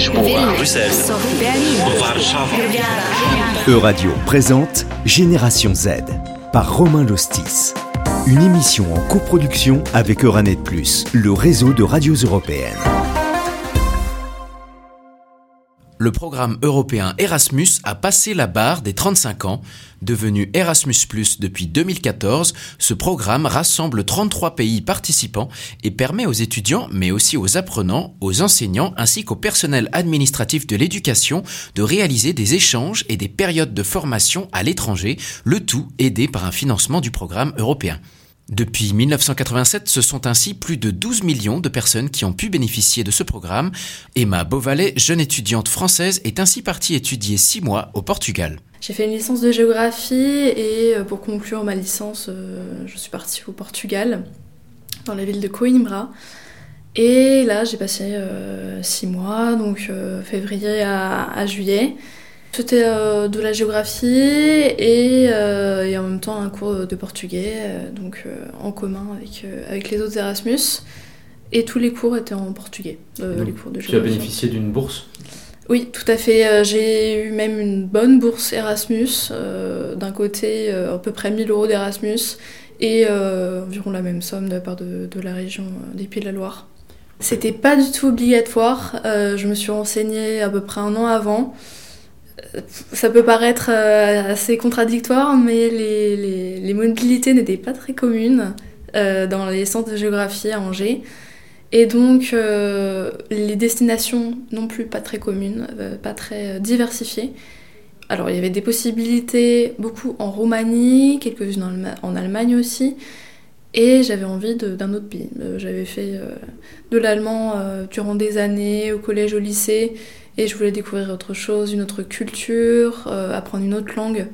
Lisboa, Bruxelles, E-Radio présente Génération Z par Romain Lostis. Une émission en coproduction avec Euranet Plus, le réseau de radios européennes. Le programme européen Erasmus a passé la barre des 35 ans. Devenu Erasmus ⁇ depuis 2014, ce programme rassemble 33 pays participants et permet aux étudiants, mais aussi aux apprenants, aux enseignants ainsi qu'au personnel administratif de l'éducation de réaliser des échanges et des périodes de formation à l'étranger, le tout aidé par un financement du programme européen. Depuis 1987, ce sont ainsi plus de 12 millions de personnes qui ont pu bénéficier de ce programme. Emma Beauvalet, jeune étudiante française, est ainsi partie étudier six mois au Portugal. J'ai fait une licence de géographie et euh, pour conclure ma licence, euh, je suis partie au Portugal, dans la ville de Coimbra. Et là, j'ai passé euh, six mois, donc février à juillet. C'était euh, de la géographie euh, et, en même temps un cours de portugais, euh, donc en commun avec, avec les autres Erasmus. Et tous les cours étaient en portugais, les cours de Tu as bénéficié d'une bourse Oui, tout à fait. J'ai eu même une bonne bourse Erasmus, d'un côté à peu près 1000 euros d'Erasmus et environ la même somme de la part de, de la région des Pays de la Loire. C'était pas du tout obligatoire. je me suis renseignée à peu près un an avant ça peut paraître euh, assez contradictoire, mais les, les, mobilités n'étaient pas très communes euh, dans les centres de géographie à Angers. Et donc, euh, les destinations non plus pas très communes, pas très diversifiées. Alors, il y avait des possibilités, beaucoup en Roumanie, quelques-unes en Allemagne aussi. Et j'avais envie d'un autre pays. J'avais fait de l'allemand durant des années, au collège, au lycée. Et je voulais découvrir autre chose, une autre culture, euh, apprendre une autre langue.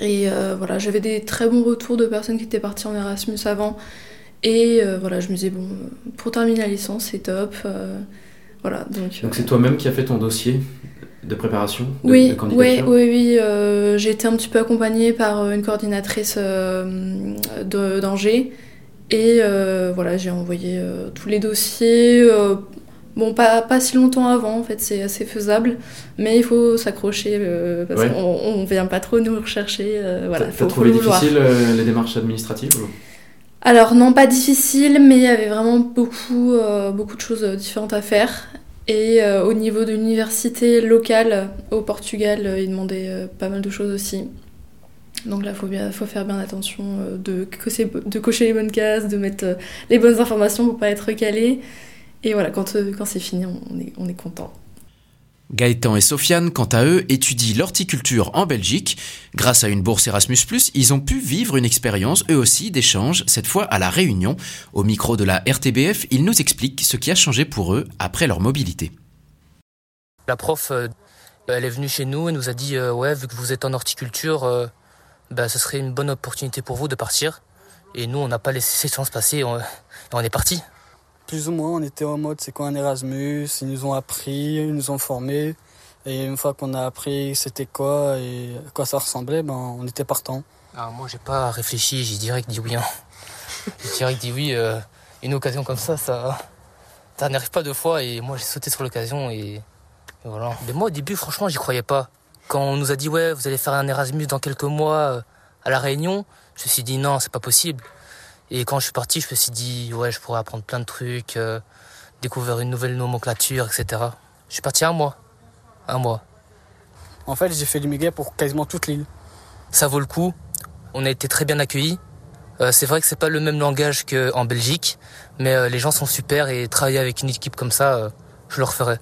Et euh, voilà, j'avais des très bons retours de personnes qui étaient parties en Erasmus avant. Et euh, voilà, je me disais, bon, pour terminer la licence, c'est top. voilà, donc. Donc c'est toi-même qui as fait ton dossier de préparation de, oui, oui, oui, oui. j'ai été un petit peu accompagnée par une coordinatrice d'Angers. Et voilà, j'ai envoyé tous les dossiers Bon, pas, pas si longtemps avant, en fait, c'est assez faisable, mais il faut s'accrocher euh, parce qu'on ne vient pas trop nous rechercher. Euh, voilà, T'as trouvé difficile euh, les démarches administratives Alors, non, pas difficile, mais il y avait vraiment beaucoup, beaucoup de choses différentes à faire. Et au niveau de l'université locale au Portugal, ils demandaient pas mal de choses aussi. Donc là, il faut, faut faire bien attention de, de cocher les bonnes cases, de mettre les bonnes informations pour pas être calé. Et voilà, quand, euh, quand c'est fini, on est, on est content. Gaëtan et Sofiane, quant à eux, étudient l'horticulture en Belgique. Grâce à une bourse Erasmus, ils ont pu vivre une expérience, eux aussi, d'échange, cette fois à La Réunion. Au micro de la RTBF, ils nous expliquent ce qui a changé pour eux après leur mobilité. La prof, euh, elle est venue chez nous et nous a dit euh, Ouais, vu que vous êtes en horticulture, bah, ce serait une bonne opportunité pour vous de partir. Et nous, on n'a pas laissé ces chances passer, on, on est parti plus ou moins, on était en mode c'est quoi un Erasmus, ils nous ont appris, ils nous ont formés. Et une fois qu'on a appris c'était quoi et à quoi ça ressemblait, ben, on était partant. Alors moi j'ai pas réfléchi, j'ai direct dit oui. Hein. j'ai direct dit oui. Euh, une occasion comme ça, ça, ça n'arrive pas deux fois et moi j'ai sauté sur l'occasion et, voilà. Mais moi au début franchement j'y croyais pas. Quand on nous a dit ouais vous allez faire un Erasmus dans quelques mois euh, à la Réunion, je me suis dit non c'est pas possible. Et quand je suis parti, je me suis dit, ouais, je pourrais apprendre plein de trucs, euh, découvrir une nouvelle nomenclature, etc. Je suis parti un mois. Un mois. En fait, j'ai fait du méga pour quasiment toute l'île. Ça vaut le coup. On a été très bien accueillis. Euh, c'est vrai que c'est pas le même langage qu'en Belgique, mais euh, les gens sont super et travailler avec une équipe comme ça, je le referais.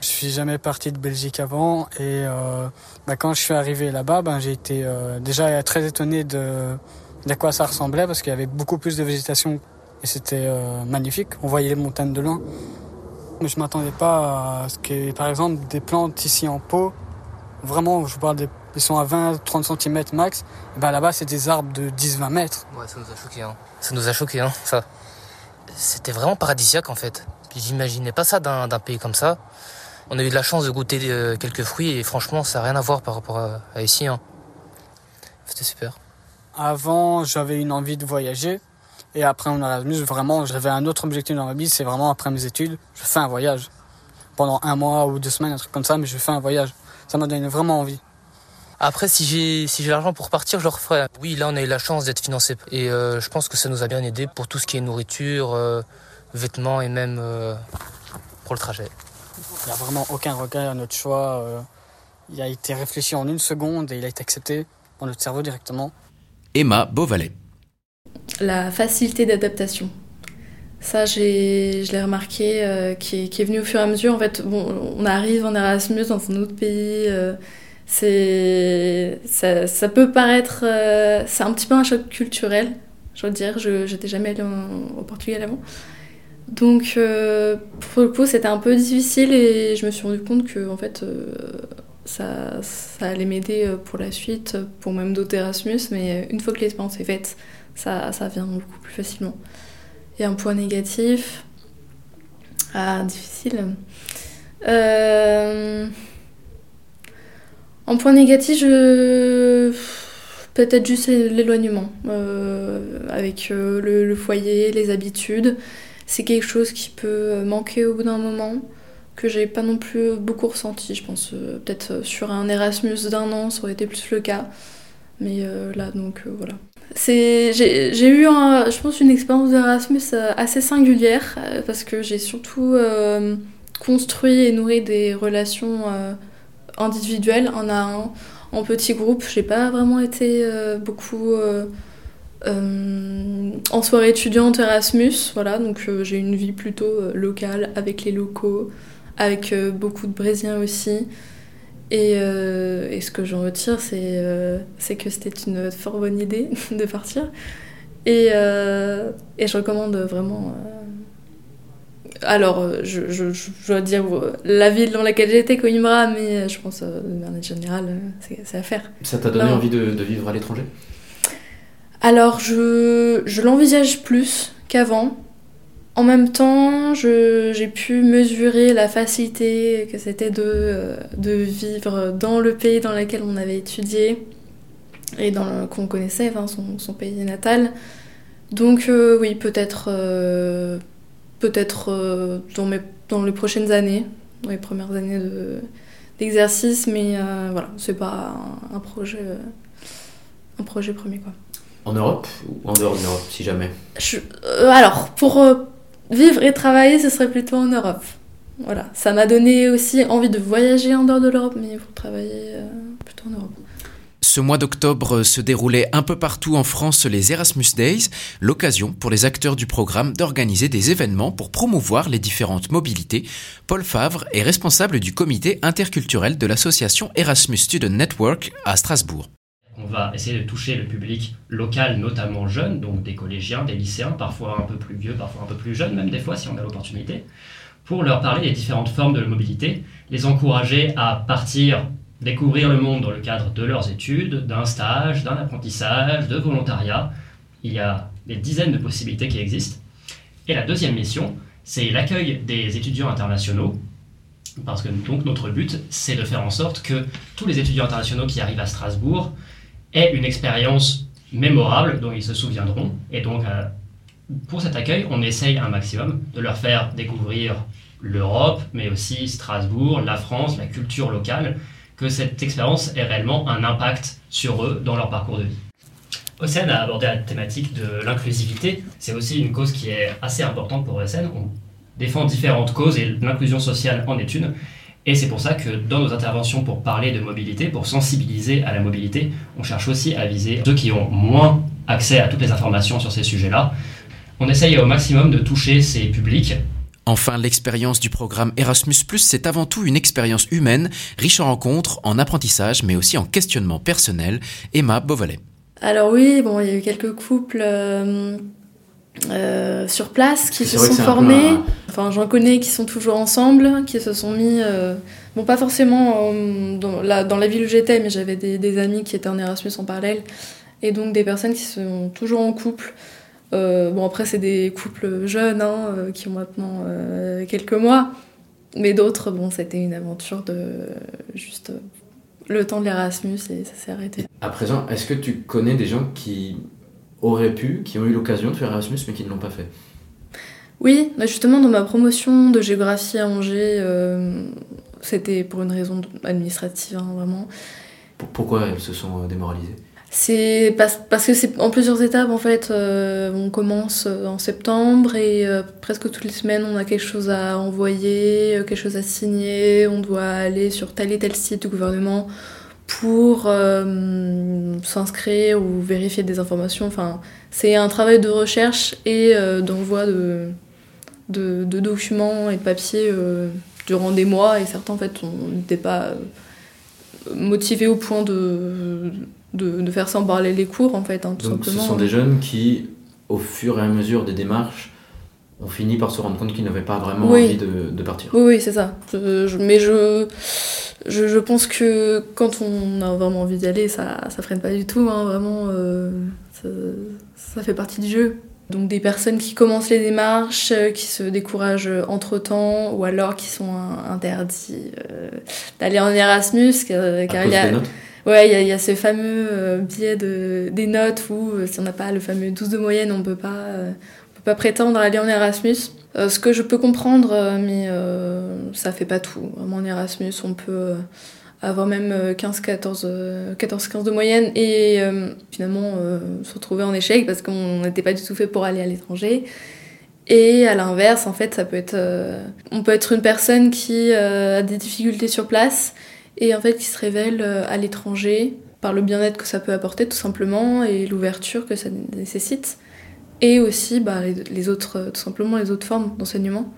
Je suis jamais parti de Belgique avant et bah, quand je suis arrivé là-bas, ben, j'ai été déjà très étonné de d'à quoi ça ressemblait parce qu'il y avait beaucoup plus de végétation et c'était euh, magnifique. On voyait les montagnes de loin. Mais je m'attendais pas à ce que, par exemple, des plantes ici en pot, vraiment, je vous parle ils sont à 20-30 cm max, ben là-bas c'est des arbres de 10-20 mètres. Ouais, ça nous a choqué, hein. Ça nous a choqué, hein, ça. C'était vraiment paradisiaque en fait. J'imaginais pas ça d'un pays comme ça. On a eu de la chance de goûter euh, quelques fruits et franchement, ça n'a rien à voir par rapport à, à ici. Hein. C'était super. Avant, j'avais une envie de voyager. Et après mon Erasmus, vraiment, j'avais un autre objectif dans ma vie, c'est vraiment après mes études, je fais un voyage. pendant un mois ou deux semaines, un truc comme ça, mais je fais un voyage. Ça m'a donné vraiment envie. Après, si j'ai si j'ai l'argent pour partir, je le referai. Oui, là, on a eu la chance d'être financé et je pense que ça nous a bien aidé pour tout ce qui est nourriture, vêtements et même pour le trajet. Il n'y a vraiment aucun regret à notre choix. il a été réfléchi en une seconde et il a été accepté dans notre cerveau directement. Emma Beauvalet. La facilité d'adaptation. Ça, je l'ai remarqué, euh, qui, est, venu au fur et à mesure. En fait, bon, on arrive en Erasmus dans un autre pays. Euh, c'est, ça, peut paraître, euh, c'est un petit peu un choc culturel. Je veux dire, je n'étais jamais allée au Portugal avant. Donc, pour le coup, c'était un peu difficile et je me suis rendu compte que, en fait, ça, ça allait m'aider pour la suite, pour même d'autres Erasmus. Mais une fois que l'expérience est faite, ça, ça vient beaucoup plus facilement. Et un point négatif? Ah, difficile. Euh... En point négatif, je... peut-être juste l'éloignement euh, avec euh, le, foyer, les habitudes. C'est quelque chose qui peut manquer au bout d'un moment, que j'ai pas non plus beaucoup ressenti. Je pense euh, peut-être sur un Erasmus d'un an, ça aurait été plus le cas. Mais là, donc voilà. J'ai eu, je pense, une expérience d'Erasmus euh, assez singulière euh, parce que j'ai surtout euh, construit et nourri des relations individuelles en à un, en petit groupe. J'ai pas vraiment été beaucoup en soirée étudiante Erasmus, voilà, donc j'ai une vie plutôt locale avec les locaux, avec beaucoup de Brésiliens aussi. Euh, et, ce que j'en retire, euh, c'est que c'était une fort bonne idée de partir. Et, euh, et je recommande vraiment. Alors, je, je, je, dois dire la ville dans laquelle j'étais, Coimbra, mais je pense, de manière générale, c'est à faire. Ça t'a donné envie de, de, vivre à l'étranger? Alors, je, je l'envisage plus qu'avant. En même temps, j'ai pu mesurer la facilité que c'était de, euh, de, vivre dans le pays dans lequel on avait étudié et qu'on connaissait, enfin, son, son, pays natal. Donc euh, oui, peut-être euh, peut-être dans, dans les prochaines années, dans les premières années d'exercice, mais voilà, c'est pas un, projet, un projet premier quoi. En Europe ou en dehors de l'Europe, si jamais? Alors, pour vivre et travailler, ce serait plutôt en Europe. Voilà, ça m'a donné aussi envie de voyager en dehors de l'Europe, mais pour travailler euh, plutôt en Europe. Ce mois d'octobre se déroulait un peu partout en France les Erasmus Days, l'occasion pour les acteurs du programme d'organiser des événements pour promouvoir les différentes mobilités. Paul Favre est responsable du comité interculturel de l'association Erasmus Student Network à Strasbourg. On va essayer de toucher le public local, notamment jeune, donc des collégiens, des lycéens, parfois un peu plus vieux, parfois un peu plus jeunes, même des fois si on a l'opportunité, pour leur parler des différentes formes de mobilité, les encourager à partir découvrir le monde dans le cadre de leurs études, d'un stage, d'un apprentissage, de volontariat. Il y a des dizaines de possibilités qui existent. Et la deuxième mission, c'est l'accueil des étudiants internationaux. Parce que donc notre but, c'est de faire en sorte que tous les étudiants internationaux qui arrivent à Strasbourg est une expérience mémorable dont ils se souviendront. Et donc, euh, pour cet accueil, on essaye un maximum de leur faire découvrir l'Europe, mais aussi Strasbourg, la France, la culture locale, que cette expérience ait réellement un impact sur eux dans leur parcours de vie. OSN a abordé la thématique de l'inclusivité. C'est aussi une cause qui est assez importante pour OSN. On défend différentes causes et l'inclusion sociale en est une. Et c'est pour ça que dans nos interventions pour parler de mobilité, pour sensibiliser à la mobilité, on cherche aussi à viser ceux qui ont moins accès à toutes les informations sur ces sujets-là. On essaye au maximum de toucher ces publics Enfin, l'expérience du programme Erasmus ⁇ c'est avant tout une expérience humaine, riche en rencontres, en apprentissage, mais aussi en questionnement personnel. Emma Beauvalet. Alors oui, bon, il y a eu quelques couples euh, euh, sur place qui se sont formés. Enfin, j'en connais qui sont toujours ensemble, qui se sont mis. Euh, bon, pas forcément euh, dans, la, dans, la, ville où j'étais, mais j'avais des, des, amis qui étaient en Erasmus en parallèle. Et donc des personnes qui sont toujours en couple. bon, après, c'est des couples jeunes, hein, qui ont maintenant quelques mois. Mais d'autres, bon, c'était une aventure de juste le temps de l'Erasmus et ça s'est arrêté. À présent, est-ce que tu connais des gens qui auraient pu, qui ont eu l'occasion de faire Erasmus mais qui ne l'ont pas fait Oui, bah justement dans ma promotion de géographie à Angers, euh, c'était pour une raison administrative, hein, vraiment. Pourquoi elles se sont euh, démoralisées? C'est parce, que c'est en plusieurs étapes en fait. Euh, on commence en septembre et euh, presque toutes les semaines on a quelque chose à envoyer, quelque chose à signer. On doit aller sur tel et tel site du gouvernement pour euh, s'inscrire ou vérifier des informations. Enfin, c'est un travail de recherche et euh, d'envoi de, de, de documents et de papiers euh, durant des mois. Et certains en fait on n'était pas euh, motivés au point de, de, de faire en parallèle les cours en fait, hein, tout Donc ce sont des jeunes qui, au fur et à mesure des démarches, ont fini par se rendre compte qu'ils n'avaient pas vraiment Oui. envie de, de partir. Oui, oui, c'est ça. Je- je- mais je, je, je pense que quand on a vraiment envie d'y aller, ça, ça freine pas du tout. hein, vraiment, euh, ça, ça fait partie du jeu. Donc des personnes qui commencent les démarches, euh, qui se découragent entre temps, ou alors qui sont interdits euh, d'aller en Erasmus, car, il y a, Ouais, il y, a- il y a ce fameux biais de, des notes où si on n'a pas le fameux 12 de moyenne, on peut pas, prétendre aller en Erasmus. Euh, ce que je peux comprendre, euh, mais euh, ça fait pas tout. En Erasmus, on peut avoir même 15-14 euh, 14-15 de moyenne et finalement se retrouver en échec parce qu'on n'était pas du tout fait pour aller à l'étranger. Et à l'inverse, en fait, ça peut être, on peut être une personne qui a des difficultés sur place et en fait qui se révèle à l'étranger par le bien-être que ça peut apporter tout simplement et l'ouverture que ça nécessite et aussi bah, les, les autres euh, tout simplement les autres formes d'enseignement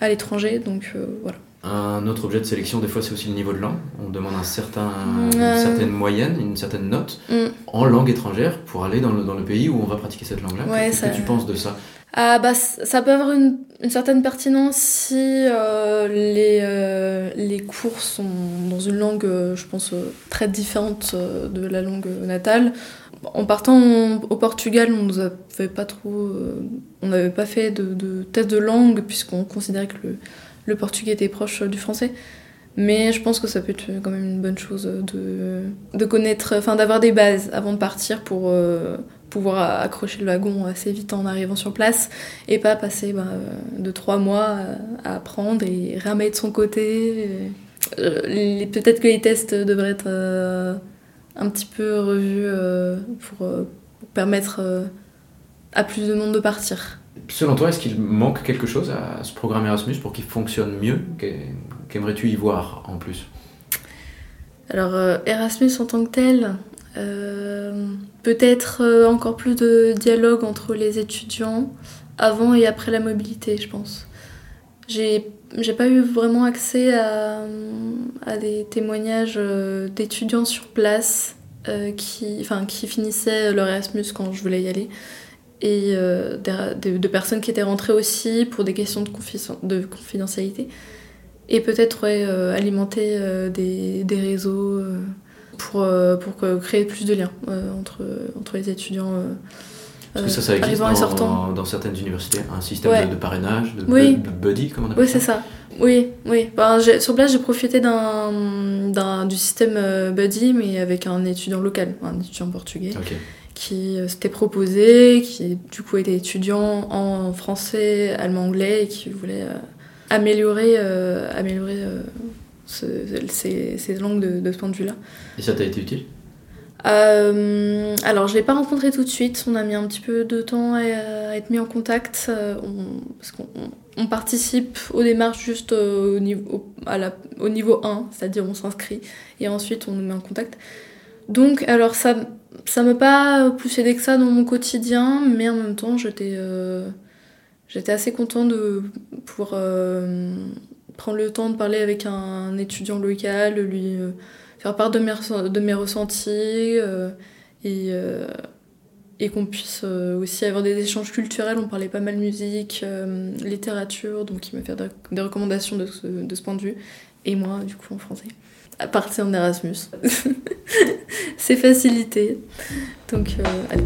à l'étranger donc euh, voilà Un autre objet de sélection, des fois, c'est aussi le niveau de langue. On demande un certain, Euh. une certaine moyenne, une certaine note Mm. en langue étrangère pour aller dans le, dans le pays où on va pratiquer cette langue-là. Ouais, Qu'est-ce ça- que tu penses de ça? Ah bah ça peut avoir une, une certaine pertinence si euh, les, euh, les cours sont dans une langue, je pense, très différente de la langue natale. En partant au Portugal, on nous avait pas trop, euh, on n'avait pas fait de, de test de langue puisqu'on considérait que le, portugais était proche du français. Mais je pense que ça peut être quand même une bonne chose de, de connaître, enfin d'avoir des bases avant de partir pour euh, pouvoir accrocher le wagon assez vite en arrivant sur place et pas passer bah, euh, de trois mois à apprendre et ramer de son côté. Euh, Peut-être que les tests devraient être un petit peu revus euh, pour, euh, pour permettre euh, à plus de monde de partir. Selon toi, est-ce qu'il manque quelque chose à ce programme Erasmus pour qu'il fonctionne mieux Qu'ai- Qu'aimerais-tu y voir en plus? Alors Erasmus en tant que tel, peut-être encore plus de dialogue entre les étudiants avant et après la mobilité, je pense. J'ai pas eu vraiment accès à, des témoignages euh, d'étudiants sur place euh, qui, enfin, qui finissaient leur Erasmus quand je voulais y aller. Et euh, de, personnes qui étaient rentrées aussi pour des questions de, confi- de confidentialité. Et peut-être alimenter des, des réseaux pour, pour créer plus de liens entre, entre les étudiants Parce que ça, euh, ça existe et sortants. dans, dans certaines universités, un système Ouais. de, de parrainage, de, Oui. bu- de buddy, comme on appelle Oui, c'est ça. Oui, oui. Ben, sur place, j'ai profité d'un, du système euh, Buddy, mais avec un étudiant local, un étudiant portugais, qui euh, s'était proposé, qui du coup était étudiant en français, allemand, anglais, et qui voulait euh, améliorer, euh, améliorer ce- ces, ces langues de, de ce point de vue-là. Et ça t'a été utile? Euh, alors, je l'ai pas rencontré tout de suite. On a mis un petit peu de temps à, être mis en contact. euh, on- parce qu'on on- on participe aux démarches juste euh, au, niveau, au, à la- au niveau 1, c'est-à-dire on s'inscrit et ensuite on nous met en contact. Donc, alors ça ça m'a pas plus aidé que ça dans mon quotidien, mais en même temps, j'étais j'étais assez contente de pouvoir prendre le temps de parler avec un étudiant local, lui. Faire part de mes, ressentis euh, et, euh, et qu'on puisse euh, aussi avoir des échanges culturels. On parlait pas mal musique, littérature, donc il m'a fait des- recommandations de ce, de ce point de vue. Et moi, du coup, en français. À partir en Erasmus. C'est facilité. Donc, allez.